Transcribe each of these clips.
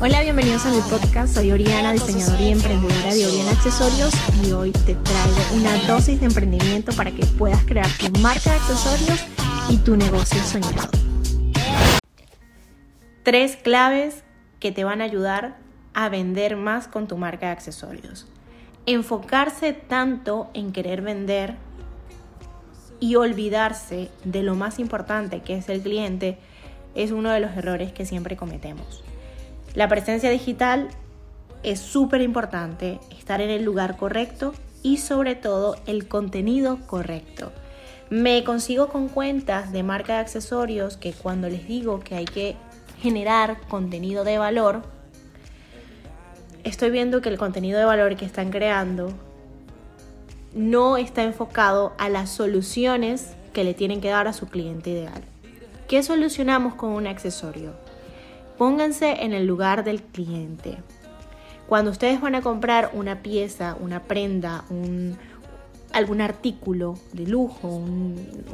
Hola, bienvenidos a mi podcast. Soy Oriana, diseñadora y emprendedora de Oriana Accesorios y hoy te traigo una dosis de emprendimiento para que puedas crear tu marca de accesorios y tu negocio soñado. Tres claves que te van a ayudar a vender más con tu marca de accesorios. Enfocarse tanto en querer vender y olvidarse de lo más importante que es el cliente es uno de los errores que siempre cometemos. La presencia digital es súper importante, estar en el lugar correcto y sobre todo el contenido correcto. Me consigo con cuentas de marca de accesorios que cuando les digo que hay que generar contenido de valor, estoy viendo que el contenido de valor que están creando no está enfocado a las soluciones que le tienen que dar a su cliente ideal. ¿Qué solucionamos con un accesorio? Pónganse en el lugar del cliente. Cuando ustedes van a comprar una pieza, una prenda, algún artículo de lujo,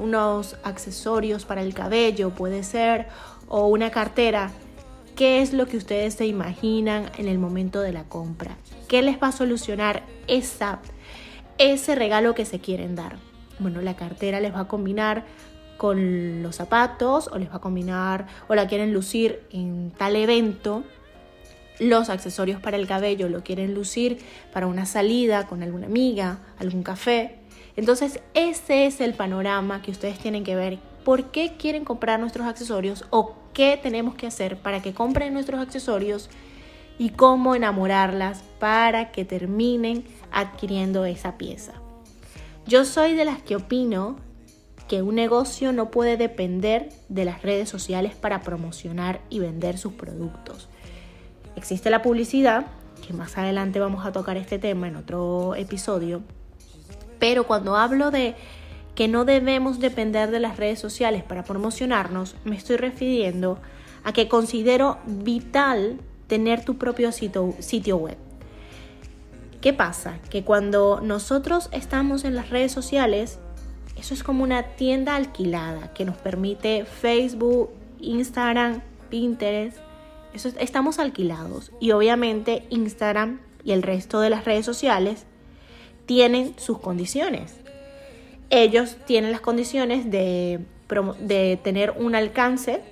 unos accesorios para el cabello, puede ser, o una cartera, ¿qué es lo que ustedes se imaginan en el momento de la compra? ¿Qué les va a solucionar esa, ese regalo que se quieren dar? Bueno, la cartera les va a combinar con los zapatos o les va a combinar o la quieren lucir en tal evento. Los accesorios para el cabello lo quieren lucir para una salida con alguna amiga, algún café. Entonces ese es el panorama que ustedes tienen que ver. ¿Por qué quieren comprar nuestros accesorios o qué tenemos que hacer para que compren nuestros accesorios y cómo enamorarlas para que terminen adquiriendo esa pieza? Yo soy de las que opino que un negocio no puede depender de las redes sociales para promocionar y vender sus productos. Existe la publicidad, que más adelante vamos a tocar este tema en otro episodio, pero cuando hablo de que no debemos depender de las redes sociales para promocionarnos, me estoy refiriendo a que considero vital tener tu propio sitio, sitio web. ¿Qué pasa? Que cuando nosotros estamos en las redes sociales, eso es como una tienda alquilada que nos permite Facebook, Instagram, Pinterest. Eso, estamos alquilados y obviamente Instagram y el resto de las redes sociales tienen sus condiciones. Ellos tienen las condiciones de, de tener un alcance,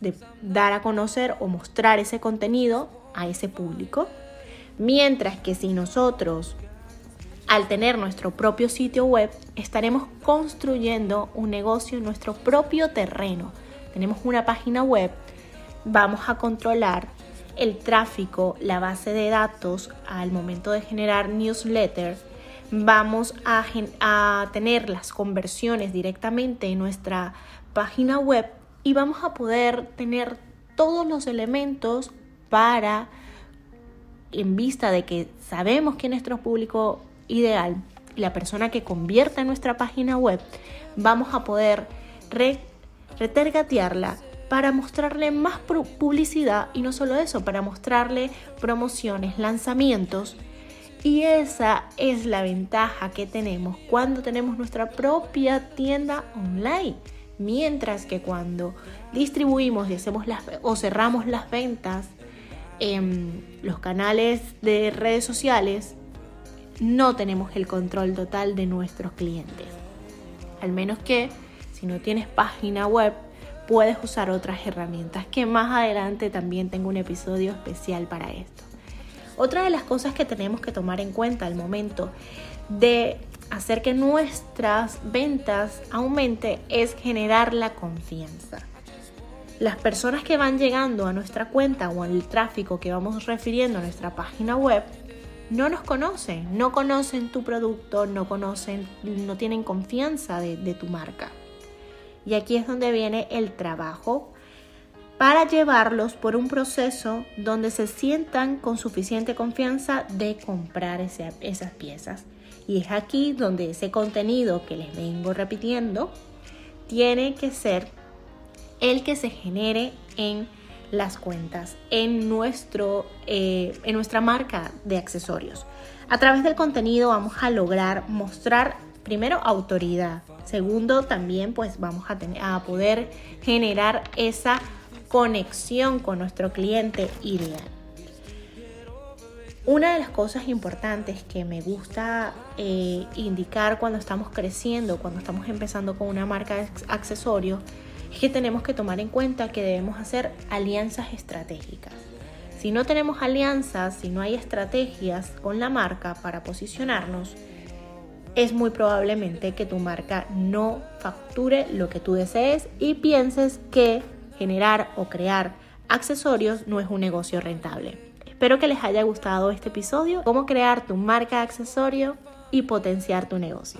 de dar a conocer o mostrar ese contenido a ese público. Mientras que si nosotros al tener nuestro propio sitio web, estaremos construyendo un negocio en nuestro propio terreno. Tenemos una página web, vamos a controlar el tráfico, la base de datos al momento de generar newsletter, vamos a, a tener las conversiones directamente en nuestra página web y vamos a poder tener todos los elementos para, en vista de que sabemos que nuestro público ideal, la persona que convierta nuestra página web, vamos a poder retergatearla para mostrarle más publicidad y no solo eso, para mostrarle promociones, lanzamientos. Y esa es la ventaja que tenemos cuando tenemos nuestra propia tienda online. Mientras que cuando distribuimos y hacemos las o cerramos las ventas en los canales de redes sociales, no tenemos el control total de nuestros clientes. Al menos que si no tienes página web, puedes usar otras herramientas que más adelante también tengo un episodio especial para esto. Otra de las cosas que tenemos que tomar en cuenta al momento de hacer que nuestras ventas aumente es generar la confianza. Las personas que van llegando a nuestra cuenta o al tráfico que vamos refiriendo a nuestra página web no nos conocen, no conocen tu producto, no conocen, no tienen confianza de tu marca. Y aquí es donde viene el trabajo para llevarlos por un proceso donde se sientan con suficiente confianza de comprar esas piezas. Y es aquí donde ese contenido que les vengo repitiendo tiene que ser el que se genere en las cuentas en, nuestro, eh, en nuestra marca de accesorios. A través del contenido vamos a lograr mostrar primero, autoridad. Segundo, también pues vamos a, tener, a poder generar esa conexión con nuestro cliente ideal. Una de las cosas importantes que me gusta eh, indicar cuando estamos creciendo, cuando estamos empezando con una marca de accesorios, es que tenemos que tomar en cuenta que debemos hacer alianzas estratégicas. Si no tenemos alianzas, si no hay estrategias con la marca para posicionarnos, es muy probablemente que tu marca no facture lo que tú desees y pienses que generar o crear accesorios no es un negocio rentable. Espero que les haya gustado este episodio, cómo crear tu marca de accesorio y potenciar tu negocio.